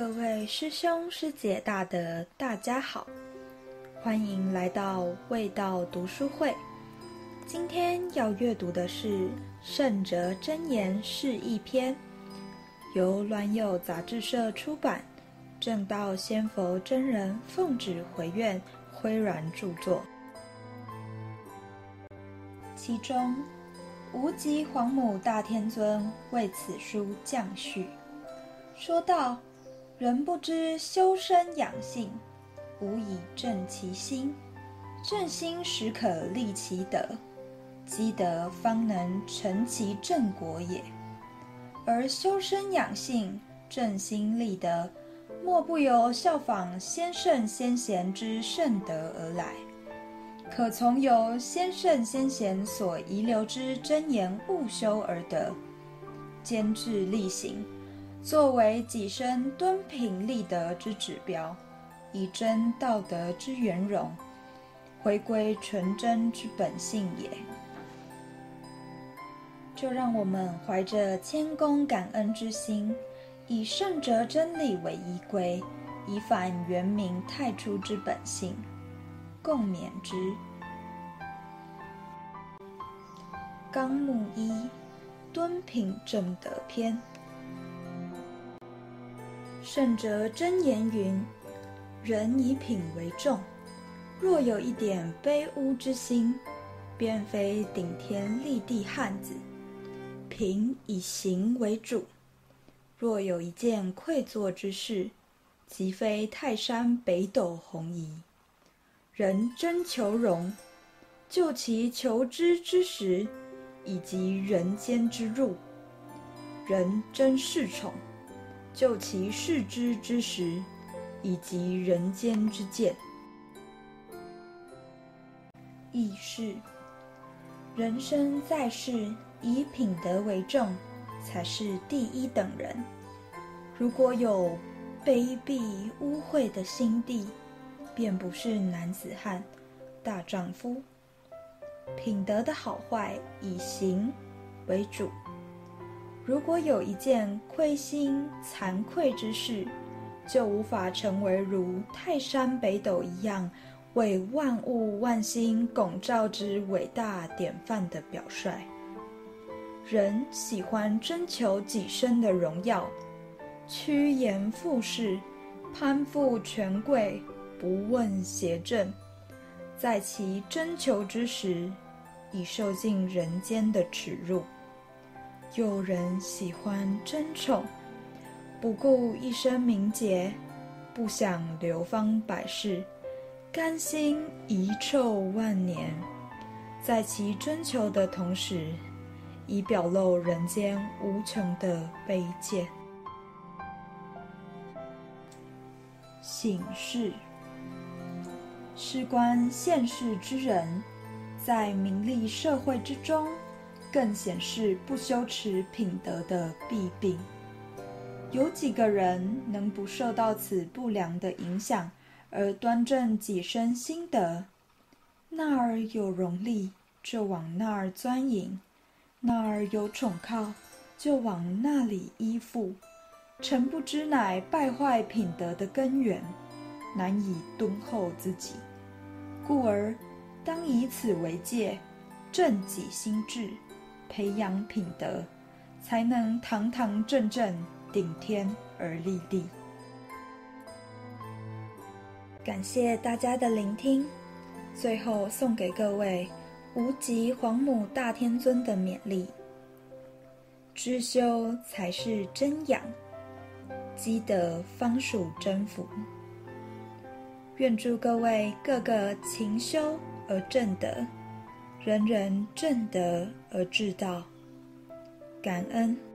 各位师兄师姐大德，大家好，欢迎来到味道读书会。今天要阅读的是《圣哲真言释义篇》，由鸾友杂志社出版，正道仙佛真人奉旨回愿辉然著作。其中，无极皇母大天尊为此书降序，说道：“人不知修身养性，无以正其心，正心实可立其德。”积德方能成其正果也，而修身养性、正心立德，莫不由效仿先圣先贤之圣德而来。可从由先圣先贤所遗留之真言悟修而得，兼志力行，作为己身敦品立德之指标，以真道德之圆融，回归纯真之本性也。就让我们怀着谦恭感恩之心，以圣哲真理为依归，以反原明太初之本性，共勉之。纲目一：敦品正德篇。圣哲真言云：人以品为重，若有一点卑污之心，便非顶天立地汉子。品以行为主，若有一件愧作之事，即非泰山北斗红夷。人真求荣，就其求知之时，以及人间之入；人真恃宠，就其视之之时，以及人间之见。亦是，人生在世。以品德为重，才是第一等人。如果有卑鄙污秽的心地，便不是男子汉、大丈夫。品德的好坏以行为主。如果有一件亏心惭愧之事，就无法成为如泰山北斗一样，为万物万心拱照之伟大典范的表率。人喜欢征求己身的荣耀，趋炎附势，攀附权贵，不问邪正，在其征求之时，已受尽人间的耻辱。有人喜欢争宠，不顾一身名节，不想流芳百世，甘心遗臭万年，在其征求的同时。以表露人间无穷的卑贱。醒世，事关现世之人，在名利社会之中，更显示不修持品德的弊病。有几个人能不受到此不良的影响，而端正己身心德？那儿有荣利，就往那儿钻营。那儿有宠靠，就往那里依附，诚不知乃败坏品德的根源，难以敦厚自己。故而当以此为戒，正己心志，培养品德，才能堂堂正正顶天而立地。感谢大家的聆听，最后送给各位。无极皇母大天尊的勉励，知修才是真养，积德方属真福。愿祝各位个个勤修而正德，人人正德而至道。感恩。